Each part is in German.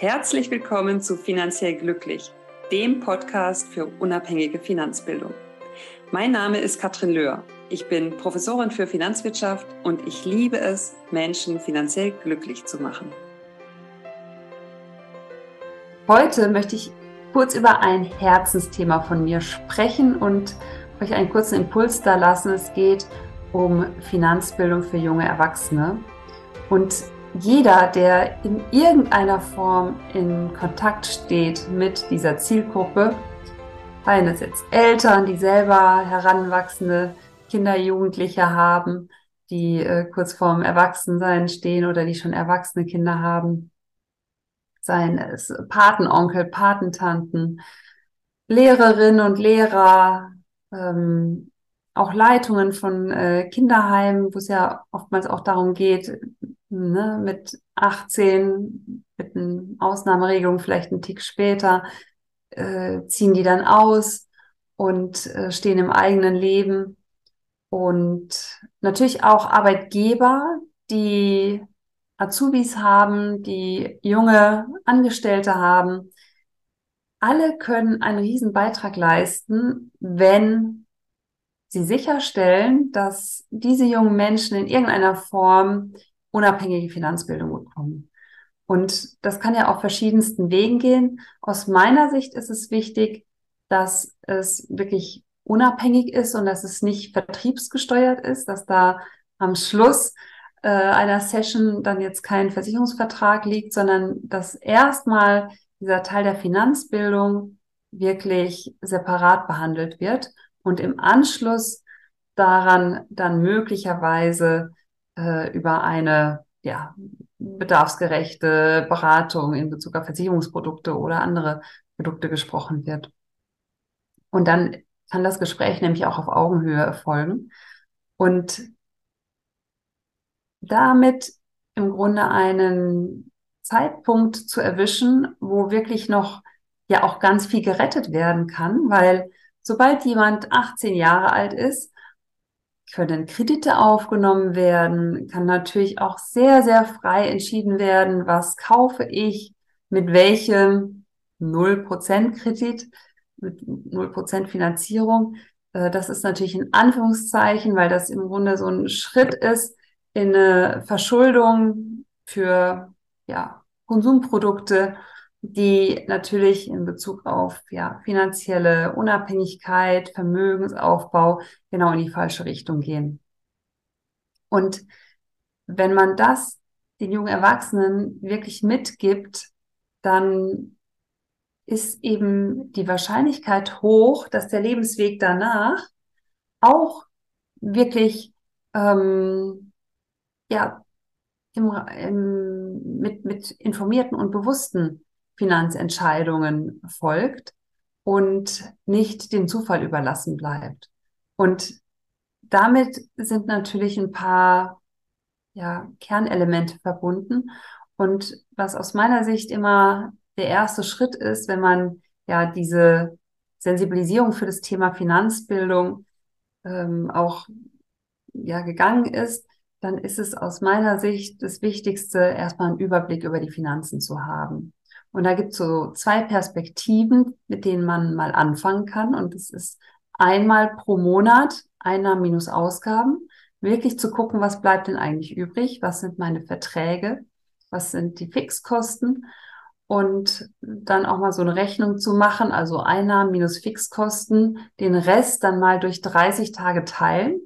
Herzlich willkommen zu Finanziell Glücklich, dem Podcast für unabhängige Finanzbildung. Mein Name ist Katrin Löhr. Ich bin Professorin für Finanzwirtschaft und ich liebe es, Menschen finanziell glücklich zu machen. Heute möchte ich kurz über ein Herzensthema von mir sprechen und euch einen kurzen Impuls da lassen. Es geht um Finanzbildung für junge Erwachsene. Und jeder, der in irgendeiner Form in Kontakt steht mit dieser Zielgruppe, seien es jetzt Eltern, die selber heranwachsende Kinder, Jugendliche haben, die äh, kurz vorm Erwachsensein stehen oder die schon erwachsene Kinder haben, seien es Patenonkel, Patentanten, Lehrerinnen und Lehrer, ähm, auch Leitungen von äh, Kinderheimen, wo es ja oftmals auch darum geht, ne, mit 18, mit einer Ausnahmeregelung vielleicht einen Tick später, äh, ziehen die dann aus und äh, stehen im eigenen Leben. Und natürlich auch Arbeitgeber, die Azubis haben, die junge Angestellte haben. Alle können einen riesen Beitrag leisten, wenn sie sicherstellen, dass diese jungen Menschen in irgendeiner Form unabhängige Finanzbildung bekommen. Und das kann ja auf verschiedensten Wegen gehen. Aus meiner Sicht ist es wichtig, dass es wirklich unabhängig ist und dass es nicht vertriebsgesteuert ist, dass da am Schluss äh, einer Session dann jetzt kein Versicherungsvertrag liegt, sondern dass erstmal dieser Teil der Finanzbildung wirklich separat behandelt wird und im Anschluss daran dann möglicherweise äh, über eine ja, bedarfsgerechte Beratung in Bezug auf Versicherungsprodukte oder andere Produkte gesprochen wird. Und dann kann das Gespräch nämlich auch auf Augenhöhe erfolgen und damit im Grunde einen Zeitpunkt zu erwischen, wo wirklich noch ja auch ganz viel gerettet werden kann, weil sobald jemand 18 Jahre alt ist, können Kredite aufgenommen werden, kann natürlich auch sehr, sehr frei entschieden werden, was kaufe ich, mit welchem 0% Kredit, mit 0% Finanzierung. Äh, das ist natürlich in Anführungszeichen, weil das im Grunde so ein Schritt ist in eine Verschuldung für ja, Konsumprodukte die natürlich in Bezug auf ja, finanzielle Unabhängigkeit, Vermögensaufbau genau in die falsche Richtung gehen. Und wenn man das den jungen Erwachsenen wirklich mitgibt, dann ist eben die Wahrscheinlichkeit hoch, dass der Lebensweg danach auch wirklich ähm, ja im, im, mit, mit informierten und bewussten Finanzentscheidungen folgt und nicht dem Zufall überlassen bleibt. Und damit sind natürlich ein paar ja, Kernelemente verbunden. Und was aus meiner Sicht immer der erste Schritt ist, wenn man ja diese Sensibilisierung für das Thema Finanzbildung ähm, auch ja gegangen ist, dann ist es aus meiner Sicht das Wichtigste, erstmal einen Überblick über die Finanzen zu haben. Und da gibt es so zwei Perspektiven, mit denen man mal anfangen kann. Und das ist einmal pro Monat Einnahmen minus Ausgaben. Wirklich zu gucken, was bleibt denn eigentlich übrig? Was sind meine Verträge? Was sind die Fixkosten? Und dann auch mal so eine Rechnung zu machen, also Einnahmen minus Fixkosten, den Rest dann mal durch 30 Tage teilen.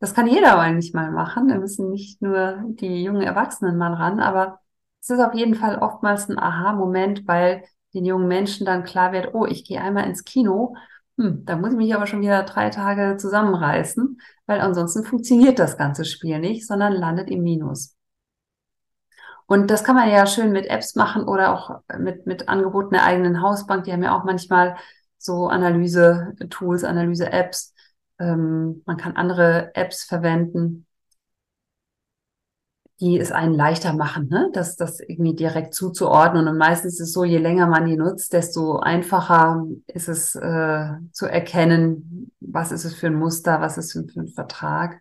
Das kann jeder eigentlich mal machen. Da müssen nicht nur die jungen Erwachsenen mal ran, aber es ist auf jeden Fall oftmals ein Aha-Moment, weil den jungen Menschen dann klar wird, oh, ich gehe einmal ins Kino, hm, da muss ich mich aber schon wieder drei Tage zusammenreißen, weil ansonsten funktioniert das ganze Spiel nicht, sondern landet im Minus. Und das kann man ja schön mit Apps machen oder auch mit, mit Angeboten der eigenen Hausbank. Die haben ja auch manchmal so Analyse-Tools, Analyse-Apps. Ähm, man kann andere Apps verwenden die es einen leichter machen, ne? das, das irgendwie direkt zuzuordnen. Und meistens ist es so, je länger man die nutzt, desto einfacher ist es äh, zu erkennen, was ist es für ein Muster, was ist es für ein Vertrag.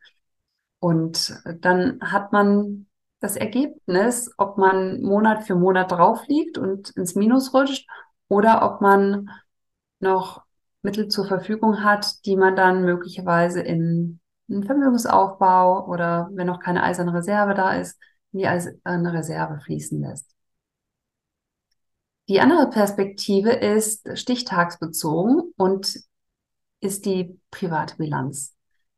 Und dann hat man das Ergebnis, ob man Monat für Monat drauf liegt und ins Minus rutscht oder ob man noch Mittel zur Verfügung hat, die man dann möglicherweise in einen Vermögensaufbau oder wenn noch keine eiserne Reserve da ist, in die eiserne Reserve fließen lässt. Die andere Perspektive ist stichtagsbezogen und ist die private Bilanz,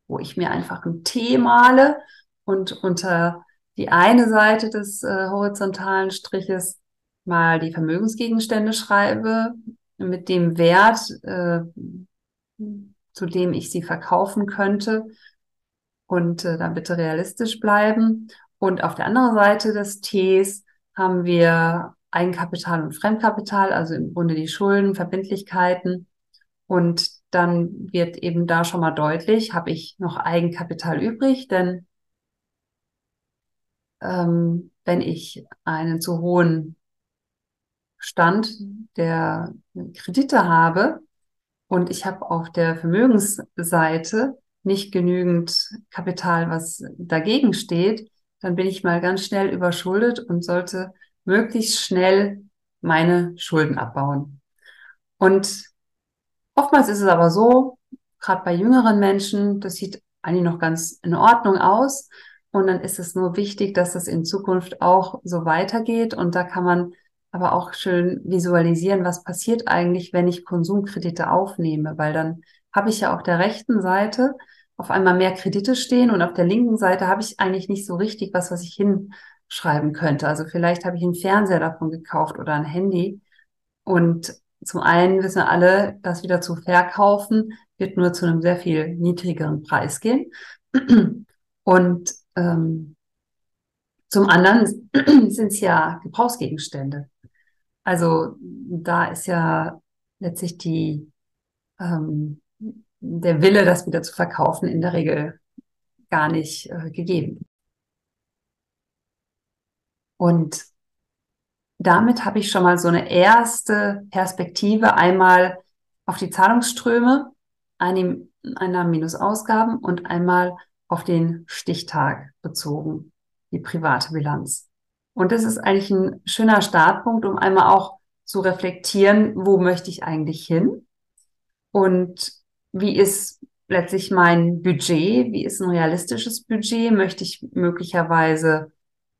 wo ich mir einfach ein T male und unter die eine Seite des äh, horizontalen Striches mal die Vermögensgegenstände schreibe mit dem Wert, äh, zu dem ich sie verkaufen könnte und äh, dann bitte realistisch bleiben. Und auf der anderen Seite des Ts haben wir Eigenkapital und Fremdkapital, also im Grunde die Schulden, Verbindlichkeiten. Und dann wird eben da schon mal deutlich, habe ich noch Eigenkapital übrig, denn ähm, wenn ich einen zu hohen Stand der Kredite habe und ich habe auf der Vermögensseite nicht genügend Kapital, was dagegen steht, dann bin ich mal ganz schnell überschuldet und sollte möglichst schnell meine Schulden abbauen. Und oftmals ist es aber so, gerade bei jüngeren Menschen, das sieht eigentlich noch ganz in Ordnung aus. Und dann ist es nur wichtig, dass es in Zukunft auch so weitergeht. Und da kann man aber auch schön visualisieren, was passiert eigentlich, wenn ich Konsumkredite aufnehme, weil dann habe ich ja auf der rechten Seite auf einmal mehr Kredite stehen und auf der linken Seite habe ich eigentlich nicht so richtig was, was ich hinschreiben könnte. Also vielleicht habe ich einen Fernseher davon gekauft oder ein Handy. Und zum einen wissen alle, das wieder zu verkaufen wird nur zu einem sehr viel niedrigeren Preis gehen. Und ähm, zum anderen sind es ja Gebrauchsgegenstände. Also da ist ja letztlich die, ähm, der Wille, das wieder zu verkaufen, in der Regel gar nicht äh, gegeben. Und damit habe ich schon mal so eine erste Perspektive einmal auf die Zahlungsströme, Einnahmen minus Ausgaben und einmal auf den Stichtag bezogen, die private Bilanz. Und das ist eigentlich ein schöner Startpunkt, um einmal auch zu reflektieren, wo möchte ich eigentlich hin? Und wie ist letztlich mein Budget? Wie ist ein realistisches Budget? Möchte ich möglicherweise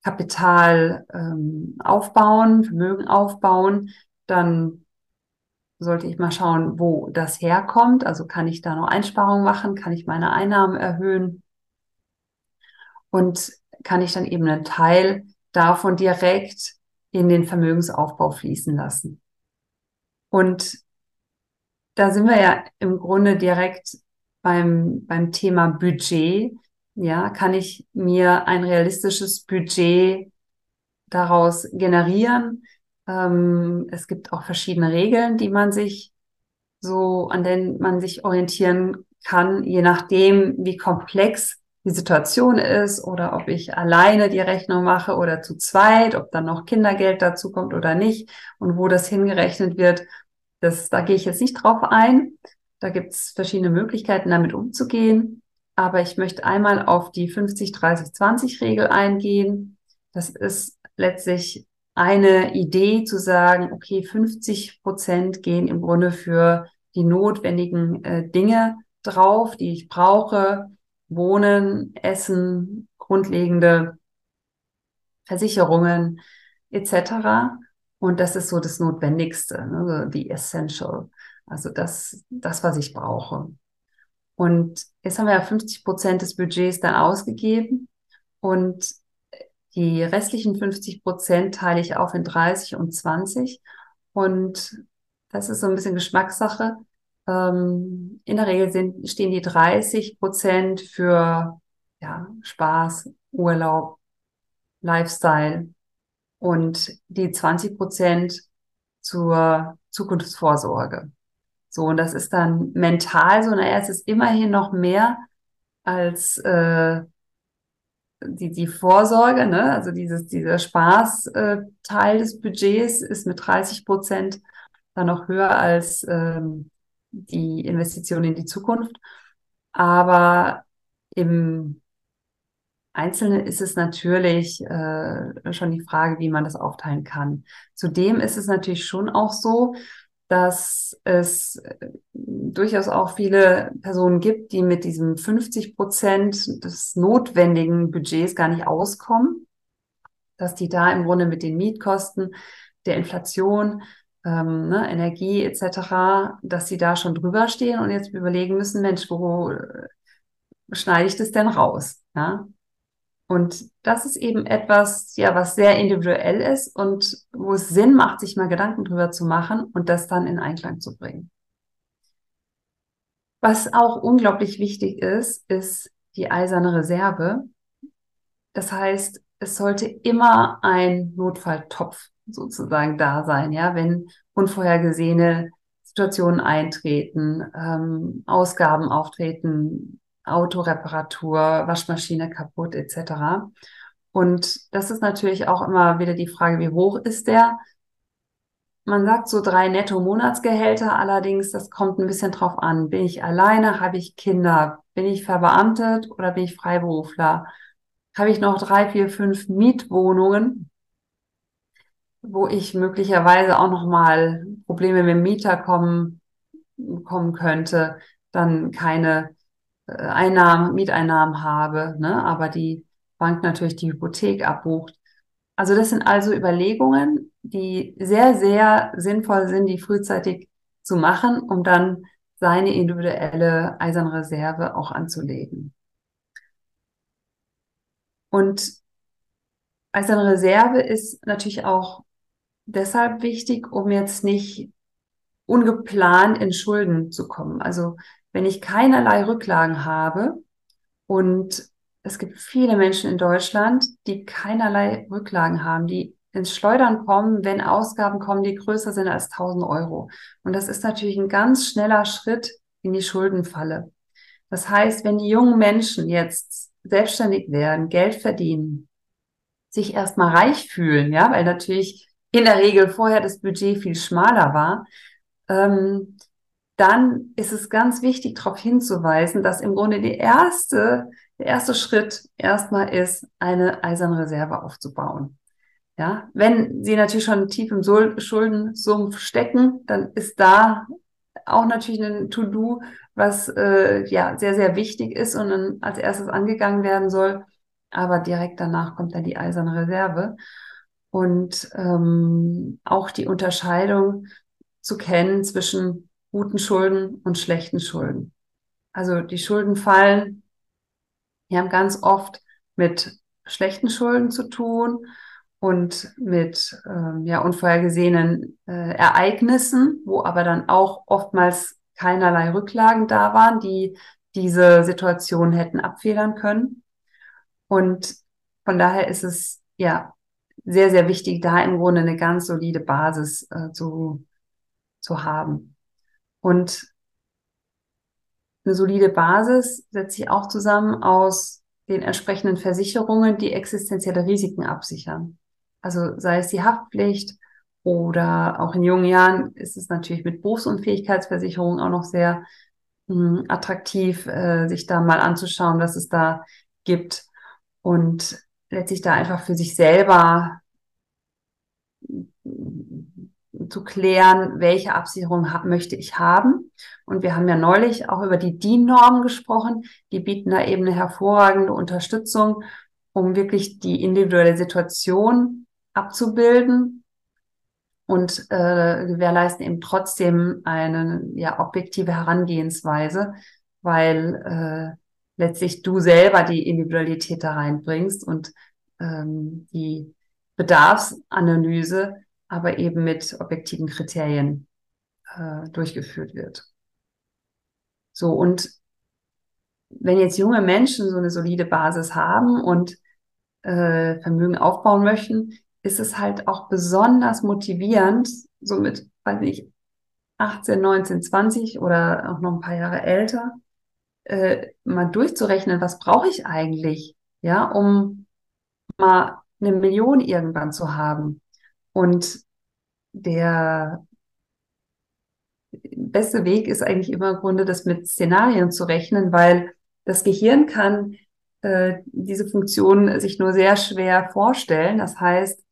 Kapital ähm, aufbauen, Vermögen aufbauen? Dann sollte ich mal schauen, wo das herkommt. Also kann ich da noch Einsparungen machen? Kann ich meine Einnahmen erhöhen? Und kann ich dann eben einen Teil davon direkt in den Vermögensaufbau fließen lassen. Und da sind wir ja im Grunde direkt beim, beim Thema Budget. Ja, kann ich mir ein realistisches Budget daraus generieren? Ähm, es gibt auch verschiedene Regeln, die man sich so, an denen man sich orientieren kann, je nachdem, wie komplex die Situation ist oder ob ich alleine die Rechnung mache oder zu zweit, ob dann noch Kindergeld dazu kommt oder nicht und wo das hingerechnet wird. Das, da gehe ich jetzt nicht drauf ein. Da gibt es verschiedene Möglichkeiten, damit umzugehen. Aber ich möchte einmal auf die 50-30-20-Regel eingehen. Das ist letztlich eine Idee zu sagen, okay, 50 Prozent gehen im Grunde für die notwendigen äh, Dinge drauf, die ich brauche. Wohnen, Essen, grundlegende Versicherungen etc. Und das ist so das Notwendigste, ne? die Essential, also das, das, was ich brauche. Und jetzt haben wir ja 50 Prozent des Budgets dann ausgegeben und die restlichen 50 Prozent teile ich auf in 30 und 20. Und das ist so ein bisschen Geschmackssache. Ähm, in der Regel sind, stehen die 30 Prozent für ja, Spaß, Urlaub, Lifestyle und die 20 Prozent zur Zukunftsvorsorge. So, und das ist dann mental so, naja, es ist immerhin noch mehr als äh, die, die Vorsorge, ne? also dieses, dieser Spaßteil äh, des Budgets ist mit 30 Prozent dann noch höher als ähm, die Investition in die Zukunft. Aber im Einzelne ist es natürlich äh, schon die Frage, wie man das aufteilen kann. Zudem ist es natürlich schon auch so, dass es äh, durchaus auch viele Personen gibt, die mit diesem 50 Prozent des notwendigen Budgets gar nicht auskommen, dass die da im Grunde mit den Mietkosten der Inflation, ähm, ne, Energie etc., dass sie da schon drüber stehen und jetzt überlegen müssen, Mensch, wo schneide ich das denn raus? Ja? Und das ist eben etwas, ja, was sehr individuell ist und wo es Sinn macht, sich mal Gedanken drüber zu machen und das dann in Einklang zu bringen. Was auch unglaublich wichtig ist, ist die eiserne Reserve. Das heißt, es sollte immer ein Notfalltopf sozusagen da sein, ja, wenn unvorhergesehene Situationen eintreten, ähm, Ausgaben auftreten, Autoreparatur, Waschmaschine kaputt etc. Und das ist natürlich auch immer wieder die Frage, wie hoch ist der? Man sagt so drei Netto-Monatsgehälter, allerdings, das kommt ein bisschen drauf an. Bin ich alleine? Habe ich Kinder? Bin ich verbeamtet oder bin ich Freiberufler? Habe ich noch drei, vier, fünf Mietwohnungen, wo ich möglicherweise auch noch mal Probleme mit dem Mieter kommen, kommen könnte, dann keine äh, Einnahmen, Mieteinnahmen habe, ne? aber die Bank natürlich die Hypothek abbucht. Also das sind also Überlegungen, die sehr, sehr sinnvoll sind, die frühzeitig zu machen, um dann seine individuelle Eisernreserve auch anzulegen. Und Eisernreserve ist natürlich auch deshalb wichtig, um jetzt nicht ungeplant in Schulden zu kommen. Also wenn ich keinerlei Rücklagen habe und es gibt viele Menschen in Deutschland, die keinerlei Rücklagen haben, die ins Schleudern kommen, wenn Ausgaben kommen, die größer sind als 1000 Euro. Und das ist natürlich ein ganz schneller Schritt in die Schuldenfalle. Das heißt, wenn die jungen Menschen jetzt selbstständig werden, Geld verdienen, sich erstmal reich fühlen, ja, weil natürlich in der Regel vorher das Budget viel schmaler war, ähm, dann ist es ganz wichtig, darauf hinzuweisen, dass im Grunde die erste, der erste Schritt erstmal ist, eine eiserne Reserve aufzubauen. Ja, wenn Sie natürlich schon tief im Schuldensumpf stecken, dann ist da auch natürlich ein To-Do, was äh, ja sehr, sehr wichtig ist und dann als erstes angegangen werden soll. Aber direkt danach kommt dann die eiserne Reserve. Und ähm, auch die Unterscheidung zu kennen zwischen guten Schulden und schlechten Schulden. Also die Schulden fallen, die haben ganz oft mit schlechten Schulden zu tun und mit ähm, ja, unvorhergesehenen äh, Ereignissen, wo aber dann auch oftmals keinerlei Rücklagen da waren, die diese Situation hätten abfedern können. Und von daher ist es ja sehr, sehr wichtig, da im Grunde eine ganz solide Basis äh, zu, zu haben. Und eine solide Basis setzt sich auch zusammen aus den entsprechenden Versicherungen, die existenzielle Risiken absichern. Also sei es die Haftpflicht oder auch in jungen Jahren ist es natürlich mit Berufsunfähigkeitsversicherungen auch noch sehr mh, hm, attraktiv, äh, sich da mal anzuschauen, was es da gibt und letztlich da einfach für sich selber zu klären, welche Absicherung möchte ich haben. Und wir haben ja neulich auch über die DIN-Normen gesprochen. Die bieten da eben eine hervorragende Unterstützung, um wirklich die individuelle Situation abzubilden und äh, gewährleisten eben trotzdem eine ja objektive Herangehensweise, weil äh, letztlich du selber die Individualität da reinbringst und ähm, die Bedarfsanalyse aber eben mit objektiven Kriterien äh, durchgeführt wird. So, und wenn jetzt junge Menschen so eine solide Basis haben und äh, Vermögen aufbauen möchten, ist es halt auch besonders motivierend, so mit, weiß nicht, 18, 19, 20 oder auch noch ein paar Jahre älter, äh, mal durchzurechnen, was brauche ich eigentlich, ja, um mal eine Million irgendwann zu haben. Und der beste Weg ist eigentlich immer im Grunde, das mit Szenarien zu rechnen, weil das Gehirn kann äh, diese Funktion sich nur sehr schwer vorstellen. Das heißt,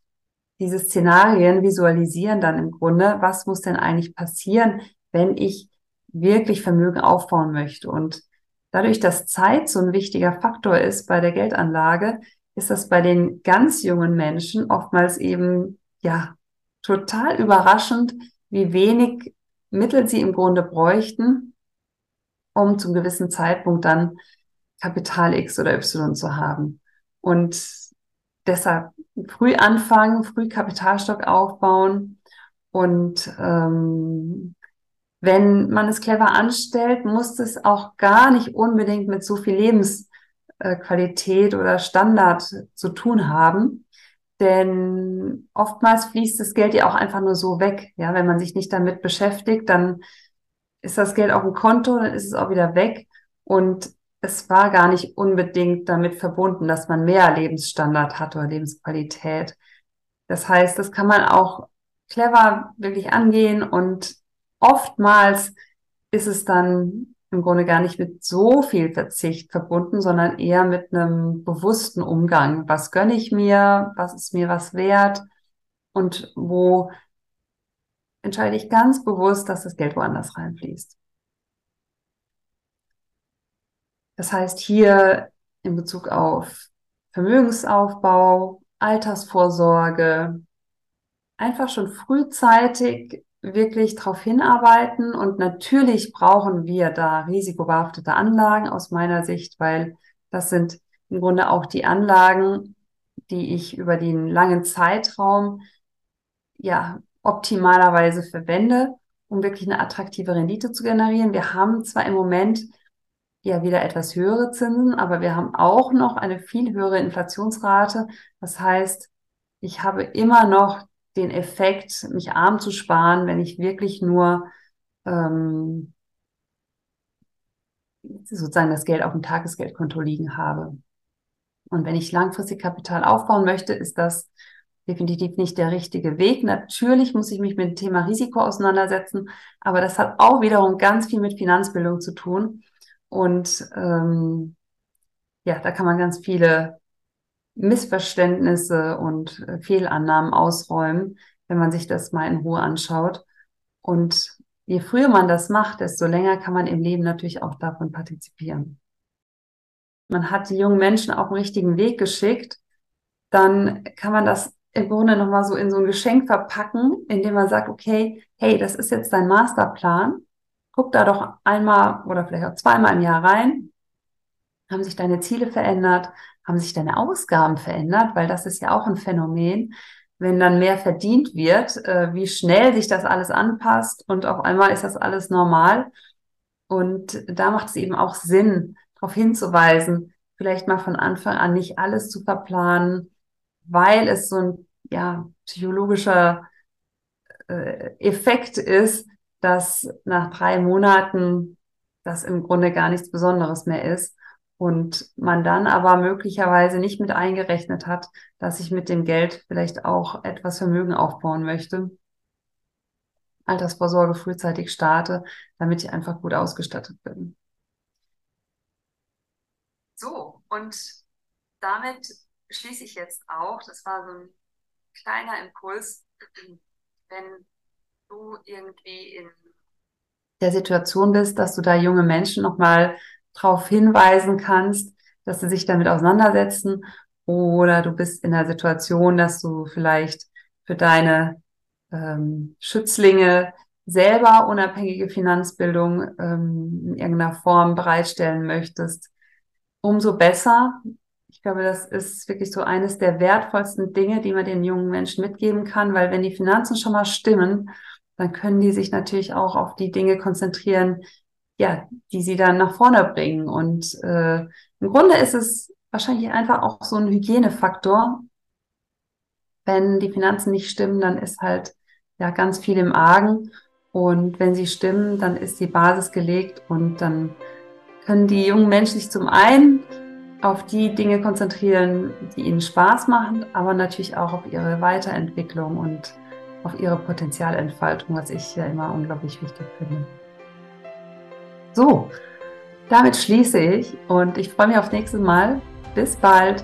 diese Szenarien visualisieren dann im Grunde, was muss denn eigentlich passieren, wenn ich wirklich Vermögen aufbauen möchte. Und dadurch, dass Zeit so ein wichtiger Faktor ist bei der Geldanlage, ist das bei den ganz jungen Menschen oftmals eben, ja, total überraschend, wie wenig Mittel sie im Grunde bräuchten, um zum gewissen Zeitpunkt dann Kapital X oder Y zu haben. Und deshalb früh anfangen, früh Kapitalstock aufbauen und ähm, wenn man es clever anstellt, muss es auch gar nicht unbedingt mit so viel Lebensqualität oder Standard zu tun haben. Denn oftmals fließt das Geld ja auch einfach nur so weg. Ja, wenn man sich nicht damit beschäftigt, dann ist das Geld auf dem Konto, dann ist es auch wieder weg. Und es war gar nicht unbedingt damit verbunden, dass man mehr Lebensstandard hat oder Lebensqualität. Das heißt, das kann man auch clever wirklich angehen und oftmals ist es dann im Grunde gar nicht mit so viel Verzicht verbunden, sondern eher mit einem bewussten Umgang. Was gönne ich mir? Was ist mir was wert? Und wo entscheide ich ganz bewusst, dass das Geld woanders reinfließt. Das heißt hier in Bezug auf Vermögensaufbau, Altersvorsorge, einfach schon frühzeitig wirklich darauf hinarbeiten. Und natürlich brauchen wir da risikobehaftete Anlagen aus meiner Sicht, weil das sind im Grunde auch die Anlagen, die ich über den langen Zeitraum ja optimalerweise verwende, um wirklich eine attraktive Rendite zu generieren. Wir haben zwar im Moment ja wieder etwas höhere Zinsen, aber wir haben auch noch eine viel höhere Inflationsrate. Das heißt, ich habe immer noch den Effekt, mich arm zu sparen, wenn ich wirklich nur ähm, sozusagen das Geld auf dem Tagesgeldkonto liegen habe. Und wenn ich langfristig Kapital aufbauen möchte, ist das definitiv nicht der richtige Weg. Natürlich muss ich mich mit dem Thema Risiko auseinandersetzen, aber das hat auch wiederum ganz viel mit Finanzbildung zu tun. Und ähm, ja, da kann man ganz viele Missverständnisse und äh, Fehlannahmen ausräumen, wenn man sich das mal in Ruhe anschaut. Und je früher man das macht, desto länger kann man im Leben natürlich auch davon partizipieren. Man hat die jungen Menschen auf den richtigen Weg geschickt, dann kann man das im Grunde nochmal so in so ein Geschenk verpacken, indem man sagt, okay, hey, das ist jetzt dein Masterplan. Guck da doch einmal oder vielleicht auch zweimal im Jahr rein. Haben sich deine Ziele verändert? Haben sich deine Ausgaben verändert? Weil das ist ja auch ein Phänomen. Wenn dann mehr verdient wird, äh, wie schnell sich das alles anpasst und auf einmal ist das alles normal. Und da macht es eben auch Sinn, darauf hinzuweisen, vielleicht mal von Anfang an nicht alles zu verplanen, weil es so ein ja, psychologischer äh, Effekt ist, dass nach drei Monaten das im Grunde gar nichts Besonderes mehr ist und man dann aber möglicherweise nicht mit eingerechnet hat, dass ich mit dem Geld vielleicht auch etwas Vermögen aufbauen möchte. Altersvorsorge frühzeitig starte, damit ich einfach gut ausgestattet bin. So, und damit schließe ich jetzt auch, das war so ein kleiner Impuls, wenn du irgendwie in der Situation bist, dass du da junge Menschen nochmal darauf hinweisen kannst, dass sie sich damit auseinandersetzen oder du bist in der Situation, dass du vielleicht für deine ähm, Schützlinge selber unabhängige Finanzbildung ähm, in irgendeiner Form bereitstellen möchtest, umso besser. Ich glaube, das ist wirklich so eines der wertvollsten Dinge, die man den jungen Menschen mitgeben kann, weil wenn die Finanzen schon mal stimmen, dann können die sich natürlich auch auf die Dinge konzentrieren, ja, die sie dann nach vorne bringen. Und äh, im Grunde ist es wahrscheinlich einfach auch so ein Hygienefaktor. Wenn die Finanzen nicht stimmen, dann ist halt ja ganz viel im Argen. Und wenn sie stimmen, dann ist die Basis gelegt und dann können die jungen Menschen sich zum einen auf die Dinge konzentrieren, die ihnen Spaß machen, aber natürlich auch auf ihre Weiterentwicklung und auf ihre Potenzialentfaltung, was ich ja immer unglaublich wichtig finde. So, damit schließe ich und ich freue mich aufs nächste Mal Bis bald.